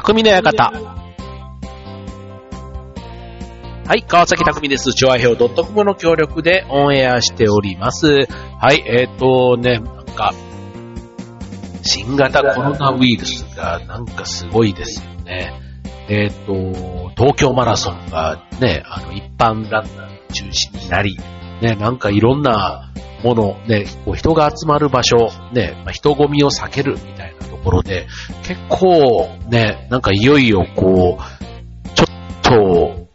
匠の館。はい、川崎匠です。チョアヘオ .com の協力でオンエアしております。はい、えっ、ーとね、なんか、新型コロナウイルスがなんかすごいですよね。えっ、ーと、東京マラソンがね、あの、一般ランナー中止になり、ね、なんかいろんなもの、ね、こう人が集まる場所、ね、まあ、人混みを避けるみたいなころで、結構ね、なんかいよいよこう、ちょっと、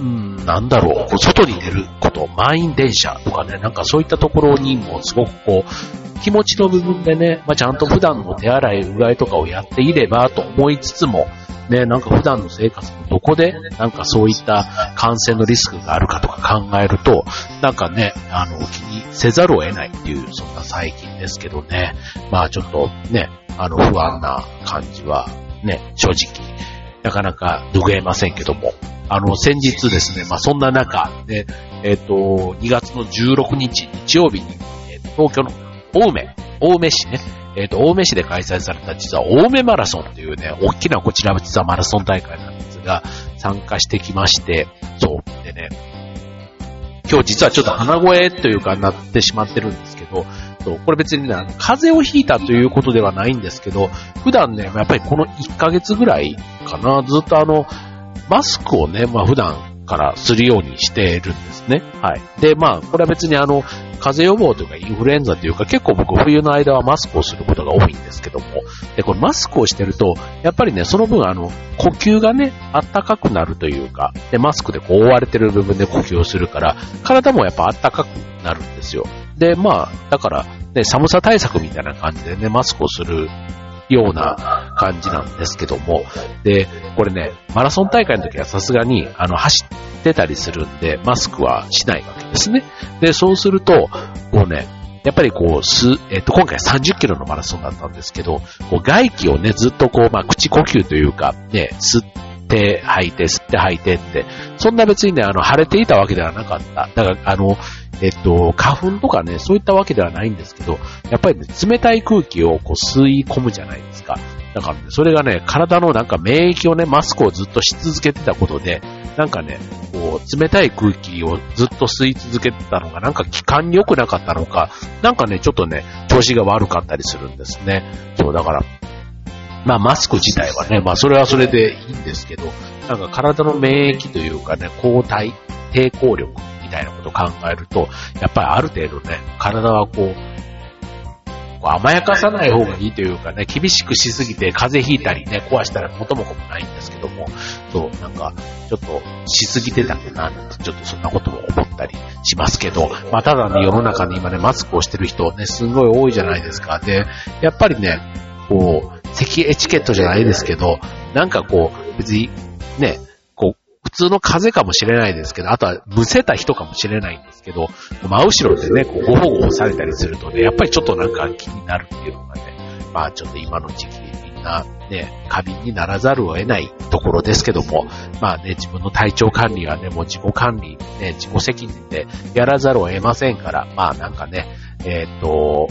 うん、なんだろう、こう外に出ること、満員電車とかね、なんかそういったところにもすごくこう、気持ちの部分でね、まあ、ちゃんと普段の手洗い、うがいとかをやっていればと思いつつも、ね、なんか普段の生活のどこで、なんかそういった感染のリスクがあるかとか考えると、なんかね、あの、気にせざるを得ないっていう、そんな最近ですけどね。まあちょっとね、あの、不安な感じは、ね、正直、なかなか拭えませんけども。あの、先日ですね、まあそんな中、ね、えっ、と、2月の16日、日曜日に、えー東京の青梅、青梅市ね、えっ、と、青梅市で開催された実は青梅マラソンというね、大きなこちらは実はマラソン大会なんですが、参加してきまして、そう。でね、今日実はちょっと鼻声というかなってしまってるんですけど、そうこれ別にね、風邪をひいたということではないんですけど、普段ね、やっぱりこの1ヶ月ぐらいかな、ずっとあの、マスクをね、まあ普段からするようにしてるんですね。はい。で、まあ、これは別にあの、風邪予防というかインフルエンザというか結構僕冬の間はマスクをすることが多いんですけども、で、これマスクをしてると、やっぱりね、その分あの、呼吸がね、あったかくなるというか、で、マスクでこう覆われてる部分で呼吸をするから、体もやっぱあったかくなるんですよ。で、まあ、だから、ね、寒さ対策みたいな感じでね、マスクをするような感じなんですけども、で、これね、マラソン大会の時はさすがに、あの、走ってたりするんで、マスクはしないわけですね。で、そうすると、こうね、やっぱりこう、す、えっ、と、今回30キロのマラソンだったんですけど、こう外気をね、ずっとこう、まあ、口呼吸というか、ね、吸って吐いて、吸って吐いてって、そんな別にね、あの、晴れていたわけではなかった。だから、あの、えっと、花粉とかね、そういったわけではないんですけど、やっぱりね、冷たい空気をこう吸い込むじゃないですか。だからね、それがね、体のなんか免疫をね、マスクをずっとし続けてたことで、なんかね、こう、冷たい空気をずっと吸い続けてたのが、なんか気管に良くなかったのか、なんかね、ちょっとね、調子が悪かったりするんですね。そう、だから、まあマスク自体はね、まあそれはそれでいいんですけど、なんか体の免疫というかね、抗体、抵抗力たいなことを考えると、やっぱりある程度ね、体はこう、こう甘やかさない方がいいというかね、厳しくしすぎて風邪ひいたりね、壊したら元も子もないんですけども、そう、なんか、ちょっとしすぎてたかな、ちょっとそんなことも思ったりしますけど、まあただね、世の中に今ね、マスクをしてる人ね、すごい多いじゃないですか。で、やっぱりね、こう、咳エチケットじゃないですけど、なんかこう、別にね、通の風邪かもしれないですけど、あとはむせた人かもしれないんですけど、真後ろでね、こう、ごほごほされたりするとね、やっぱりちょっとなんか気になるっていうのがね、まあちょっと今の時期みんなね、過敏にならざるを得ないところですけども、まあね、自分の体調管理はね、もう自己管理、ね、自己責任でやらざるを得ませんから、まあなんかね、えーっと、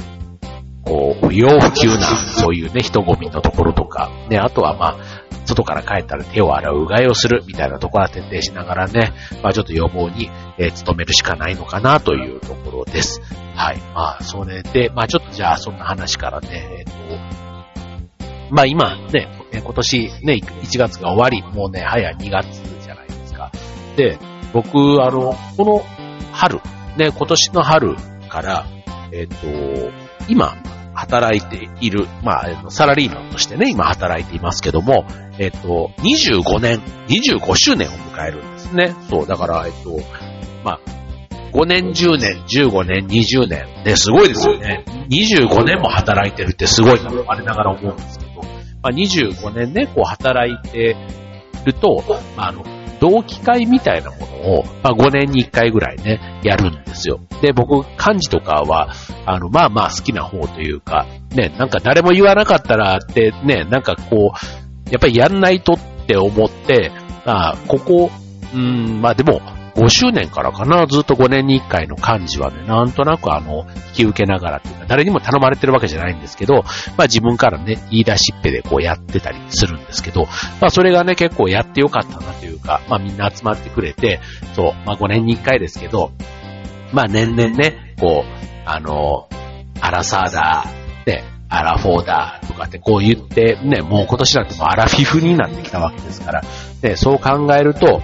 こう、不要不急な、そういうね、人混みのところとか、ね、あとはまあ、外から帰ったら手を洗う、うがいをする、みたいなところは徹底しながらね、まあちょっと予防に、えー努めるしかないのかなというところです。はい。まあ、それで、まあちょっとじゃあそんな話からね、えっ、と、まあ今ね、今年ね、1月が終わり、もうね、早2月じゃないですか。で、僕、あの、この春、ね、今年の春から、えっ、と、今、働いている、まあ、サラリーマンとしてね、今働いていますけども、えっ、と、25年、25周年を迎えるんですね。そう、だから、えっ、と、まあ、5年、10年、15年、20年。ね、すごいですよね。25年も働いてるってすごいな、我ながら思うんですけど、まあ、25年ね、こう働いてると、まあ、あの、同期会みたいなものを、まあ、5年に1回ぐらいね、やるんですよ。で、僕、漢字とかは、あの、まあまあ好きな方というか、ね、なんか誰も言わなかったらってね、なんかこう、やっぱりやんないとって思って、まあ、ここ、うん、まあでも、5周年からかな、ずっと5年に1回の感じはね、なんとなくあの、引き受けながらっていうか、誰にも頼まれてるわけじゃないんですけど、まあ自分からね、言い出しっぺでこうやってたりするんですけど、まあそれがね、結構やってよかったなというか、まあみんな集まってくれて、そう、まあ5年に1回ですけど、まあ年々ね、こう、あの、アラサーだ、ね、アラフォーだとかってこう言って、ね、もう今年なんてもうアラフィフになってきたわけですから、ね、そう考えると、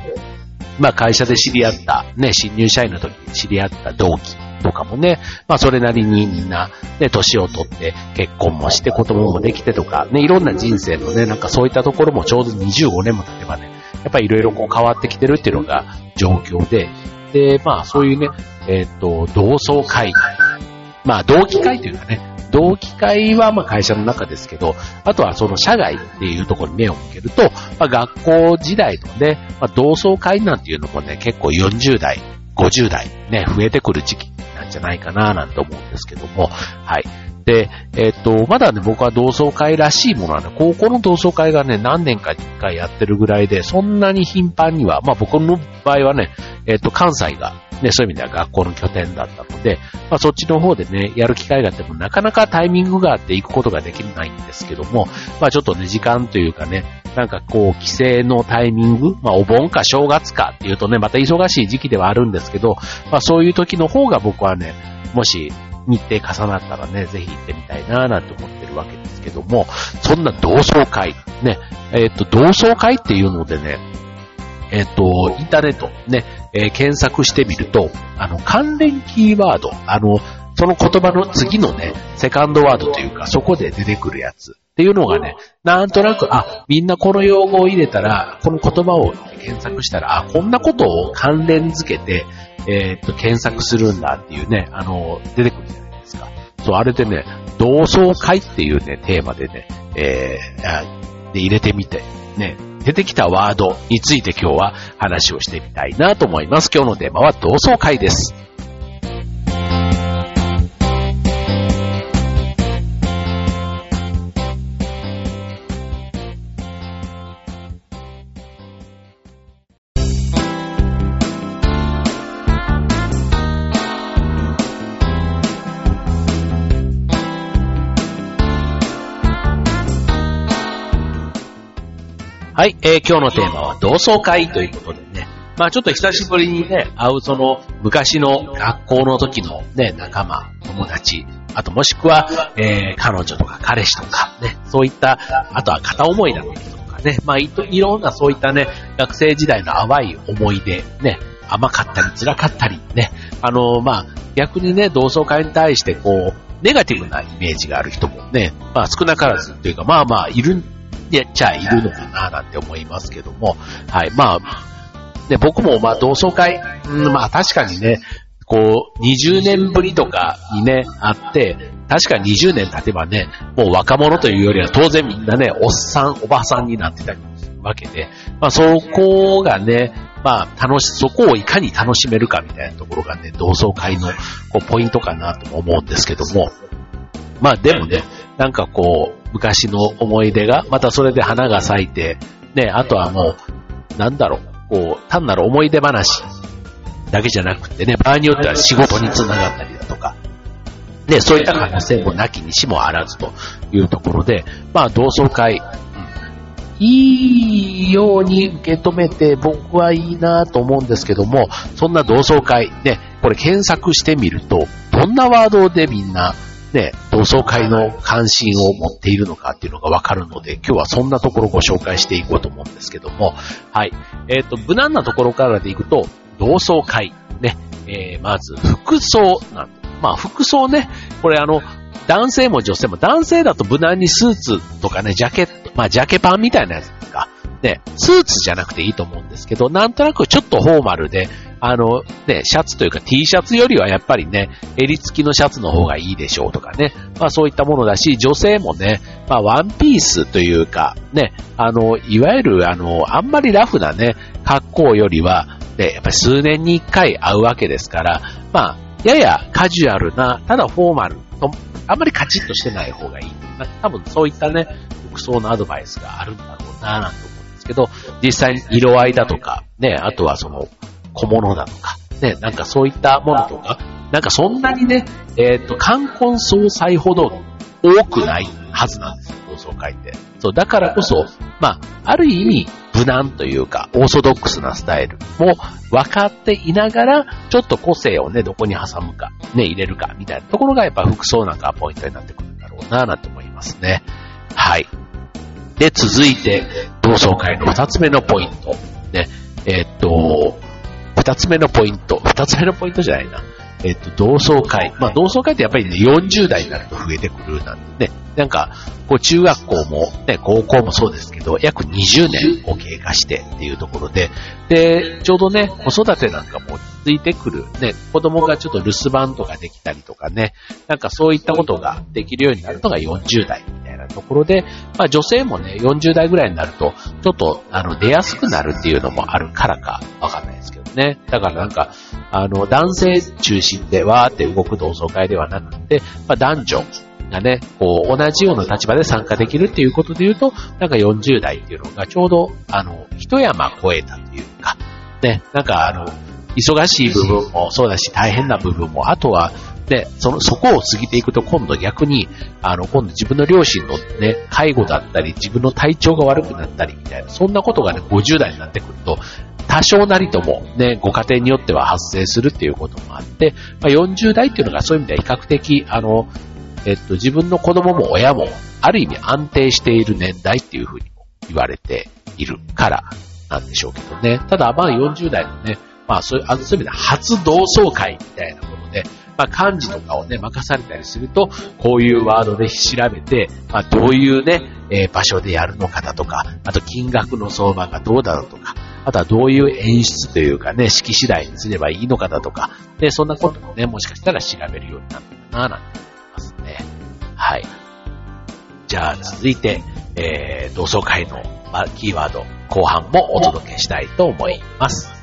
まあ会社で知り合った、ね、新入社員の時に知り合った同期とかもね、まあそれなりにみんな、ね、年を取って結婚もして子供もできてとか、ね、いろんな人生のね、なんかそういったところもちょうど25年も経てばね、やっぱりいろいろこう変わってきてるっていうのが状況で、で、まあそういうね、えっ、ー、と、同窓会、まあ同期会というかね、同期会はま会社の中ですけど、あとはその社外っていうところに目を向けると、まあ、学校時代のね、まあ、同窓会なんていうのもね、結構40代、50代ね、増えてくる時期なんじゃないかななんて思うんですけども、はい。で、えっ、と、まだね、僕は同窓会らしいものはね、高校の同窓会がね、何年かに一回やってるぐらいで、そんなに頻繁には、まあ僕の場合はね、えっ、と、関西がね、そういう意味では学校の拠点だったので、まあそっちの方でね、やる機会があってもなかなかタイミングがあって行くことができないんですけども、まあちょっとね、時間というかね、なんかこう、帰省のタイミング、まあお盆か正月かっていうとね、また忙しい時期ではあるんですけど、まあそういう時の方が僕はね、もし日程重なったらね、ぜひ行ってみたいななんて思ってるわけですけども、そんな同窓会、ね、えっ、と、同窓会っていうのでね、えっ、と、インターネットね、えー、検索してみると、あの、関連キーワード、あの、その言葉の次のね、セカンドワードというか、そこで出てくるやつっていうのがね、なんとなく、あ、みんなこの用語を入れたら、この言葉を検索したら、あ、こんなことを関連付けて、えー、っと、検索するんだっていうね、あの、出てくるじゃないですか。そう、あれでね、同窓会っていうね、テーマでね、えー、で入れてみて、ね、出てきたワードについて今日は話をしてみたいなと思います。今日のテーマは同窓会です。はい、えー、今日のテーマは同窓会ということでね、まあちょっと久しぶりにね、会うその昔の学校の時のね、仲間、友達、あともしくは、えー、彼女とか彼氏とかね、そういった、あとは片思いなの人とかね、まあいいろんなそういったね、学生時代の淡い思い出、ね、甘かったり辛かったりね、あのー、まあ逆にね、同窓会に対してこう、ネガティブなイメージがある人もね、まあ少なからずというか、まあまあいるで、ちゃあいるのかななんて思いますけども、はい、まあ、で、僕もまあ同窓会、うん、まあ確かにね、こう、20年ぶりとかにね、あって、確かに20年経てばね、もう若者というよりは当然みんなね、おっさん、おばさんになってたりするわけで、まあそこがね、まあ楽し、そこをいかに楽しめるかみたいなところがね、同窓会のこうポイントかなと思うんですけども、まあでもね、なんかこう、昔の思い出が、またそれで花が咲いて、ね、あとはもう、なんだろう、こう、単なる思い出話だけじゃなくてね、場合によっては仕事につながったりだとか、ね、そういった可能性もなきにしもあらずというところで、まあ同窓会、いいように受け止めて僕はいいなと思うんですけども、そんな同窓会、ね、これ検索してみると、どんなワードでみんなね、同窓会の関心を持っているのかっていうのがわかるので、今日はそんなところをご紹介していこうと思うんですけども、はい。えっ、ー、と、無難なところからでいくと、同窓会、ね、えー、まず、服装なんまあ、服装ね、これあの、男性も女性も、男性だと無難にスーツとかね、ジャケット、まあ、ジャケパンみたいなやつですか。ね、スーツじゃなくていいと思うんですけど、なんとなくちょっとフォーマルで、あの、ね、シャツというか T シャツよりはやっぱりね、襟付きのシャツの方がいいでしょうとかね。まあそういったものだし、女性もね、まあワンピースというか、ね、あの、いわゆるあの、あんまりラフなね、格好よりは、ね、やっぱり数年に一回会うわけですから、まあ、ややカジュアルな、ただフォーマルと、あんまりカチッとしてない方がいい。多分そういったね、服装のアドバイスがあるんだろうな、なんて思うんですけど、実際に色合いだとか、ね、あとはその、小物だとか、ね、なんかそういったものとか、なんかそんなにね、えっ、と、冠婚葬祭ほど多くないはずなんですよ、同窓会って。そう、だからこそ、まあ、ある意味、無難というか、オーソドックスなスタイルも分かっていながら、ちょっと個性をね、どこに挟むか、ね、入れるか、みたいなところがやっぱ服装なんかポイントになってくるんだろうな、なんて思いますね。はい。で、続いて、同窓会の二つ目のポイント。ね、えー、っと、二つ目のポイント、二つ目のポイントじゃないな。えっと、同窓会。まあ、同窓会ってやっぱりね、40代になると増えてくるなんでね。なんか、こう、中学校も、ね、高校もそうですけど、約20年を経過してっていうところで、で、ちょうどね、子育てなんかもついてくる、ね、子供がちょっと留守番とかできたりとかね、なんかそういったことができるようになるのが40代みたいなところで、まあ女性もね、40代ぐらいになると、ちょっと、あの、出やすくなるっていうのもあるからか、わかんないですけどね。だからなんか、あの、男性中心でわーって動く同窓会ではなくて、まあ、男女がね、こう、同じような立場で参加できるっていうことで言うと、なんか40代っていうのがちょうど、あの、一山越えたというか、ね、なんかあの、忙しい部分もそうだし、大変な部分も、あとは、で、その、そこを過ぎていくと今度逆に、あの、今度自分の両親のね、介護だったり、自分の体調が悪くなったりみたいな、そんなことがね、50代になってくると、多少なりともね、ご家庭によっては発生するっていうこともあって、まあ、40代っていうのがそういう意味では比較的、あの、えっと、自分の子供も親も、ある意味安定している年代っていうふうにも言われているからなんでしょうけどね。ただ、まあ40代のね、まあそういう、あの、そういう意味で初同窓会みたいなもので、まあ漢字とかをね、任されたりすると、こういうワードで調べて、まあどういうね、えー、場所でやるのかだとか、あと金額の相場がどうだろうとか、あとはどういう演出というかね、式次第にすればいいのかだとか、で、そんなこともね、もしかしたら調べるようになるのかな、なんて思いますね。はい。じゃあ、続いて、えー、同窓会の、ま、キーワード、後半もお届けしたいと思います。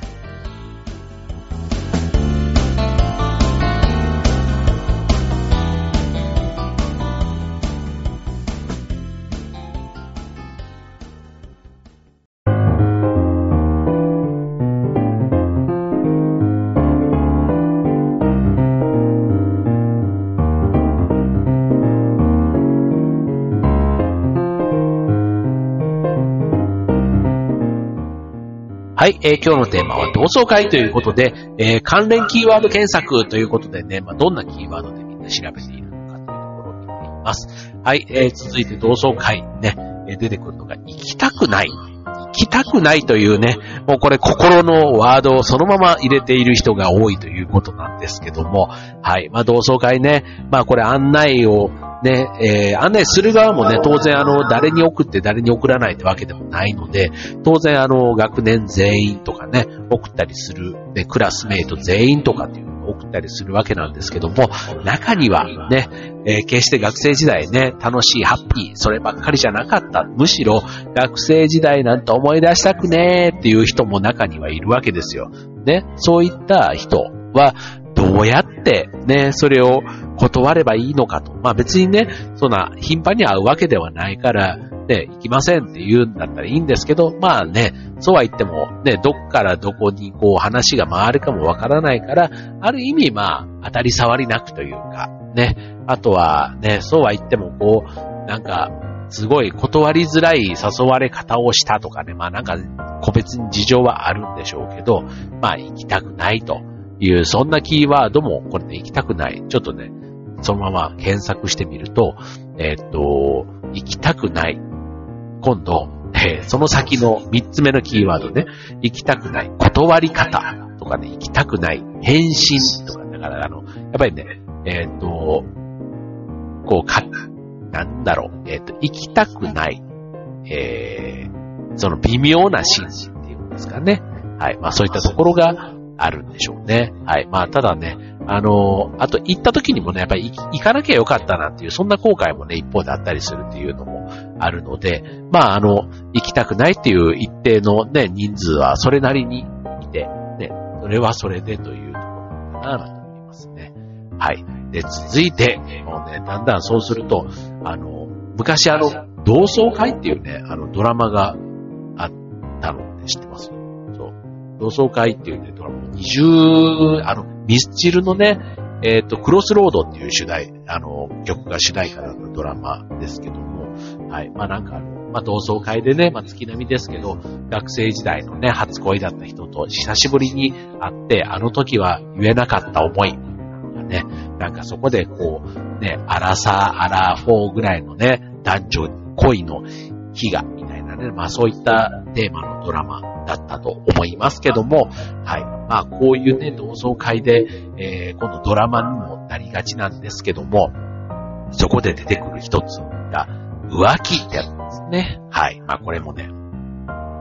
はい、えー、今日のテーマは同窓会ということで、えー、関連キーワード検索ということでね、まあ、どんなキーワードでみんな調べているのかというところを見ています。はい、えー、続いて同窓会ね、え出てくるのが行きたくない。行きたくないというね、もうこれ心のワードをそのまま入れている人が多いということなんですけども、はい、まあ同窓会ね、まあこれ案内をね、えー、案内する側もね、当然あの、誰に送って誰に送らないってわけでもないので、当然あの、学年全員とかね、送ったりする、ね、クラスメイト全員とかっていうのを送ったりするわけなんですけども、中にはね、えー、決して学生時代ね、楽しい、ハッピー、そればっかりじゃなかった。むしろ、学生時代なんて思い出したくねーっていう人も中にはいるわけですよ。ね、そういった人は、どうやってね、それを断ればいいのかと。まあ別にね、そんな頻繁に会うわけではないから、ね、行きませんって言うんだったらいいんですけど、まあね、そうは言っても、ね、どっからどこにこう話が回るかもわからないから、ある意味まあ、当たり障りなくというか、ね、あとはね、そうは言ってもこう、なんか、すごい断りづらい誘われ方をしたとかね、まあなんか、個別に事情はあるんでしょうけど、まあ行きたくないと。いう、そんなキーワードも、これね、行きたくない。ちょっとね、そのまま検索してみると、えー、っと、行きたくない。今度、えー、その先の三つ目のキーワードね、行きたくない。断り方とかね、行きたくない。返信とか、だからあの、やっぱりね、えー、っと、こう、か、なんだろう、えっと、行きたくない。えー、その微妙な心理っていうんですかね。はい。まあそういったところがあるんでしょうね。はい。まあただね、あの、あと行った時にもね、やっぱり行かなきゃよかったなっていう、そんな後悔もね、一方であったりするっていうのもあるので、まああの、行きたくないっていう一定のね、人数はそれなりにいて、ね、それはそれでというところかなと思いますね。はい。で、続いて、もうね、だんだんそうすると、あの、昔あの、同窓会っていうね、あの、ドラマがあったのって知ってます？同窓会っていうね、ドラマ、二重、あの、ミスチルのね、えっ、ー、と、クロスロードっていう主題、あの、曲が主題歌のドラマですけども、はい。まあなんか、まあ同窓会でね、まあ月並みですけど、学生時代のね、初恋だった人と久しぶりに会って、あの時は言えなかった思い、ね、なんかそこでこう、ね、アラサー、アラフォーぐらいのね、男女恋の日が、みたいなね、まあそういったテーマのドラマだったと思いますけども、はい。まあこういうね、同窓会で、えー、今度ドラマにもなりがちなんですけども、そこで出てくる一つが、浮気ってやつですね。はい。まあこれもね、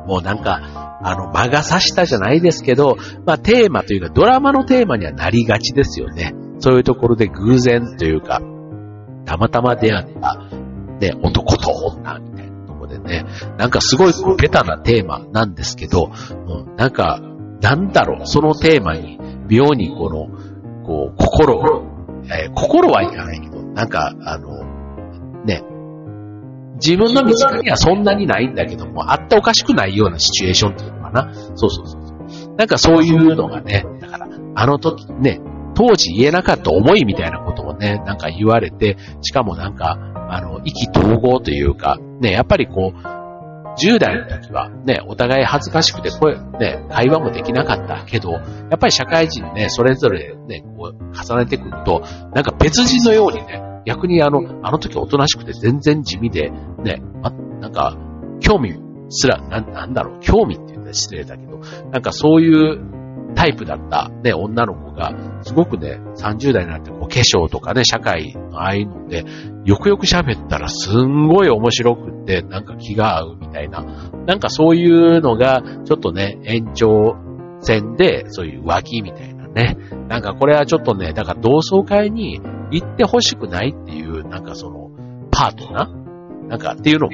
もうなんか、あの、間が差したじゃないですけど、まあテーマというかドラマのテーマにはなりがちですよね。そういうところで偶然というか、たまたま出会った、ね、男と女みたいなね、なんかすごいこうベタなテーマなんですけど、うん、なんか、なんだろう、そのテーマに妙にこの、こう、心、えー、心はいかないけど、なんか、あの、ね、自分の身近にはそんなにないんだけども、あっておかしくないようなシチュエーションっていうのかな。そうそうそう。なんかそういうのがね、だから、あの時ね、当時言えなかった思いみたいなことをね、なんか言われて、しかもなんか、あの、意気投合というか、ね、やっぱりこう、10代の時はね、お互い恥ずかしくて声、ね、会話もできなかったけど、やっぱり社会人ね、それぞれね、こう、重ねてくると、なんか別人のようにね、逆にあの、あの時おとなしくて全然地味で、ね、ま、なんか、興味すら、な、なんだろう、興味って言ったら失礼だけど、なんかそういうタイプだったね、女の子が、すごくね、30代になってこう化粧とかね、社会のああいうので、よくよく喋ったらすんごい面白くって、なんか気が合うみたいな、なんかそういうのが、ちょっとね、延長戦で、そういう浮気みたいなね。なんかこれはちょっとね、だから同窓会に行ってほしくないっていう、なんかその、パートナー？なんかっていうのも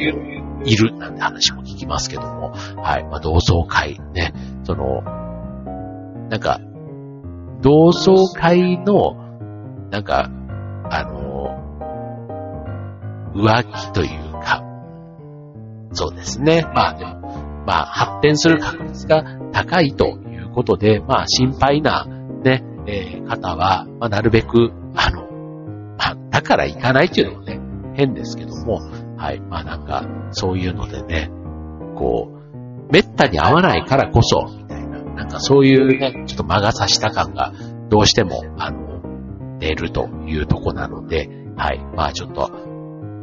いる。なんて話も聞きますけども、はい。まあ同窓会ね、その、なんか、同窓会の、なんか、あの、浮気というか、そうですね。まあでも、まあ発展する確率が高いということで、まあ心配なね、えー、方は、まあなるべく、あの、まあだから行かないっていうのもね、変ですけども、はい。まあなんか、そういうのでね、こう、めったに会わないからこそ、なんかそういうね、ちょっと魔が差した感がどうしても、あの、出るというとこなので、はい。まあちょっと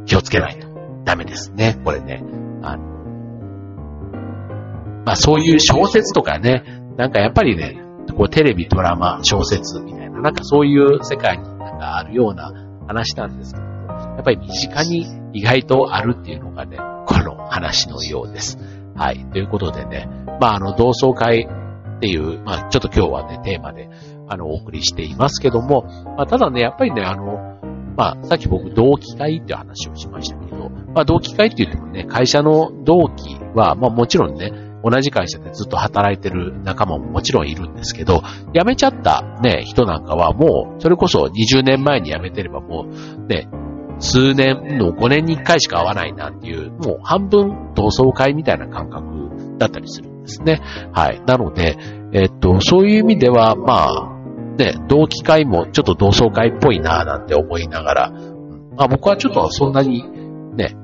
気をつけないとダメですね。これね。あの、まあそういう小説とかね、なんかやっぱりね、こうテレビ、ドラマ、小説みたいな、なんかそういう世界になんかあるような話なんですけど、やっぱり身近に意外とあるっていうのがね、この話のようです。はい。ということでね、まああの同窓会っていう、まあちょっと今日はね、テーマで、あの、お送りしていますけども、まあただね、やっぱりね、あの、まあさっき僕同期会っていう話をしましたけど、まあ同期会って言ってもね、会社の同期は、まあもちろんね、同じ会社でずっと働いてる仲間ももちろんいるんですけど、辞めちゃったね、人なんかはもう、それこそ20年前に辞めてればもう、ね、数年の5年に1回しか会わないなんていう、もう半分同窓会みたいな感覚だったりするんですね。はい。なので、えっと、そういう意味では、まあ、ね、同期会もちょっと同窓会っぽいななんて思いながら、まあ僕はちょっとそんなに、ね、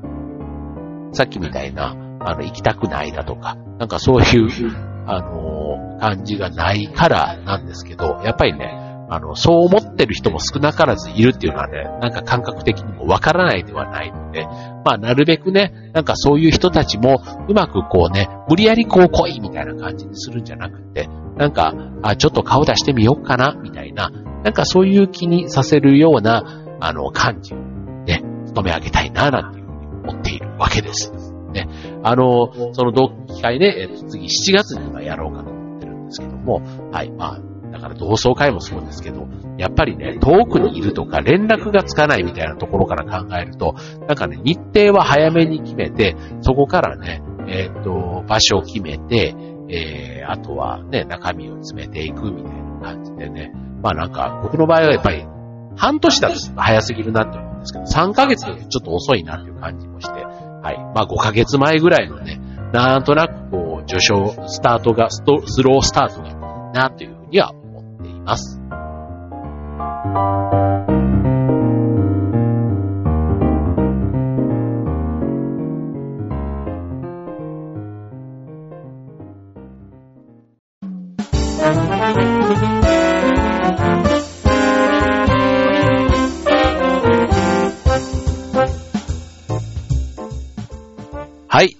さっきみたいな、あの、行きたくないだとか、なんかそういう、あの感じがないからなんですけど、やっぱりね、あの、そう思ってる人も少なからずいるっていうのはね、なんか感覚的にもわからないではないので、まあ、なるべくね、なんかそういう人たちも、うまくこうね、無理やりこう来いみたいな感じにするんじゃなくて、なんか、あ、ちょっと顔出してみようかな、みたいな、なんかそういう気にさせるような、あの、感じをね、務め上げたいな、なんていうふうに思っているわけです。ね。あの、その同期会ね、えっと、次7月にやろうかと思ってるんですけども、はい、まあ、だから同窓会もそうですけど、やっぱりね、遠くにいるとか連絡がつかないみたいなところから考えると、なんかね、日程は早めに決めて、そこからね、えっ、と、場所を決めて、えー、あとはね、中身を詰めていくみたいな感じでね。まあなんか、僕の場合はやっぱり、半年だと早すぎるなって思うんですけど、3ヶ月でちょっと遅いなっていう感じもして、はい。まあ5ヶ月前ぐらいのね、なんとなくこう、序章、スタートがス、ロースタートがいいなというには思っています。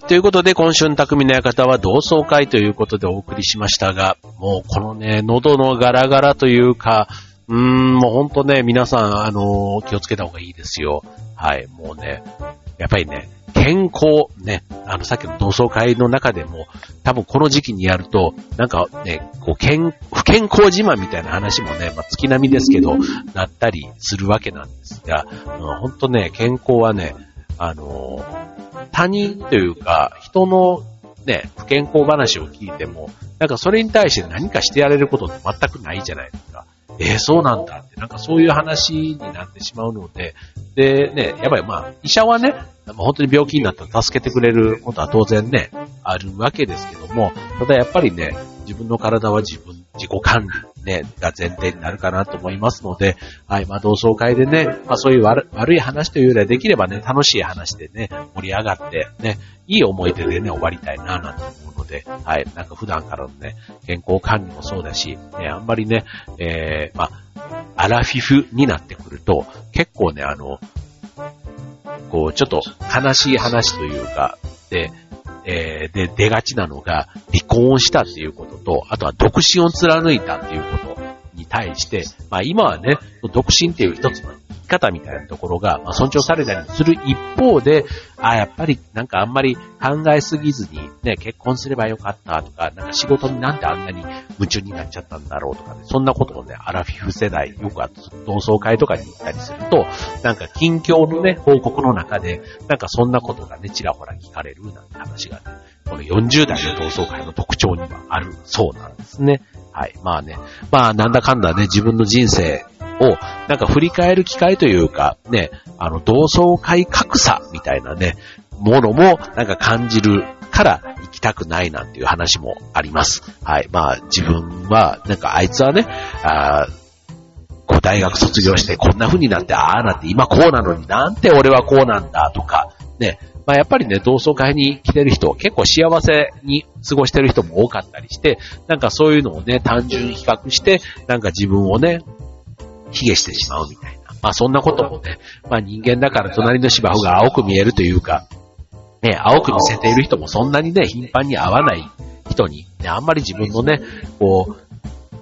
ということで、今週の匠の館は同窓会ということでお送りしましたが、もうこのね、喉のガラガラというか、うーん、もうほんとね、皆さん、あの気をつけた方がいいですよ。はい。もうね、やっぱりね、健康、ね、あの、さっきの同窓会の中でも、多分この時期にやると、なんかね、こう、健、不健康自慢みたいな話もね、まあ、月並みですけど、なったりするわけなんですが、ほんとね、健康はね、あの他人というか、人のね、不健康話を聞いても、なんかそれに対して何かしてやれることって全くないじゃないですか。えー、そうなんだって、なんかそういう話になってしまうので、でね、やっぱりまあ、医者はね、本当に病気になったら助けてくれることは当然ね、あるわけですけども、ただやっぱりね、自分の体は自分、自己管理、ね、が前提になるかなと思いますので、はい、まあ同窓会でね、まあそういう悪い話というよりはできればね、楽しい話でね、盛り上がってね、いい思い出でね、終わりたいな、なんて思うので、はい、なんか普段からのね、健康管理もそうだし、ね、あんまりね、えー、まあ、アラフィフになってくると、結構ね、あの、こう、ちょっと悲しい話というか、で、えー、で、出がちなのが、離婚をしたっていうことと、あとは独身を貫いたっていうことに対して、まあ今はね、独身っていう一つのき方みたいなところが、まあ、尊重されたりする一方で、あやっぱりなんかあんまり考えすぎずに、ね、結婚すればよかったとか、なんか仕事になんであんなに夢中になっちゃったんだろうとかね、そんなことをね、アラフィフ世代、よくあ同窓会とかに行ったりすると、なんか近況のね、報告の中で、なんかそんなことがね、ちらほら聞かれるなんて話がね、この40代の同窓会の特徴にはあるそうなんですね。はい。まあね。まあなんだかんだね、自分の人生を、なんか振り返る機会というか、ね、あの、同窓会格差みたいなね、ものもなんか感じるから行きたくないなんていう話もあります。はい。まあ自分は、なんかあいつはね、あこう大学卒業してこんな風になって、ああなって今こうなのになんて俺はこうなんだとか、ね、まあやっぱりね、同窓会に来てる人、結構幸せに過ごしてる人も多かったりして、なんかそういうのをね、単純比較して、なんか自分をね、卑下してしまうみたいな。まあそんなこともね、まあ人間だから隣の芝生が青く見えるというか、ね、青く見せている人もそんなにね、頻繁に会わない人に、ね、あんまり自分のね、こう、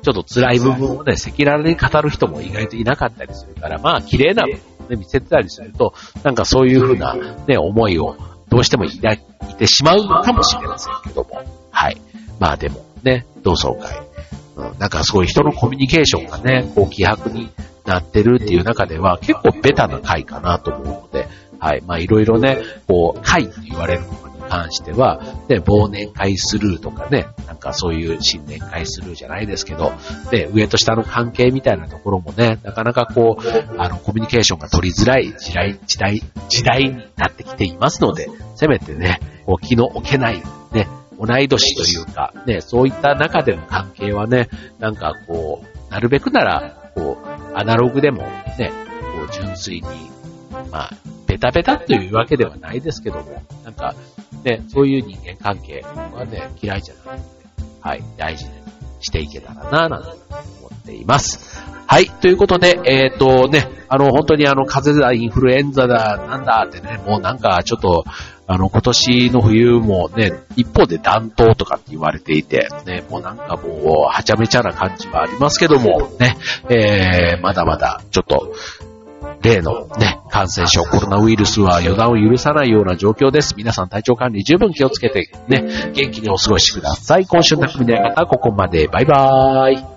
ちょっと辛い部分をね、赤裸々に語る人も意外といなかったりするから、まあ綺麗な部分をね、見せてたりすると、なんかそういうふうなね、思いをどうしても抱いてしまうのかもしれませんけども、はい。まあでもね、同窓会、なんかすごい人のコミュニケーションがね、こう気迫になってるっていう中では結構ベタな回かなと思うので、はい。まあいろいろね、こう、会って言われるものに関しては、ね、忘年会スルーとかね、なんかそういう新年会スルーじゃないですけど、で、上と下の関係みたいなところもね、なかなかこう、あの、コミュニケーションが取りづらい時代、時代、時代になってきていますので、せめてね、こう気の置けない、ね、同い年というか、ね、そういった中での関係はね、なんかこう、なるべくなら、こう、アナログでもね、こう、純粋に、まあ、ベタベタというわけではないですけども、なんか、ね、そういう人間関係はね、嫌いじゃないので、はい、大事にしていけたらな、なんて思っています。はい、ということで、えっ、ー、とね、あの、本当にあの、風邪だ、インフルエンザだ、なんだってね、もうなんかちょっと、あの、今年の冬もね、一方で暖冬とかって言われていて、ね、もうなんかもう、はちゃめちゃな感じはありますけども、ね、えー、まだまだ、ちょっと、例のね、感染症、コロナウイルスは予断を許さないような状況です。皆さん体調管理十分気をつけてね、元気にお過ごしください。今週の匠の方は、ここまで。バイバーイ。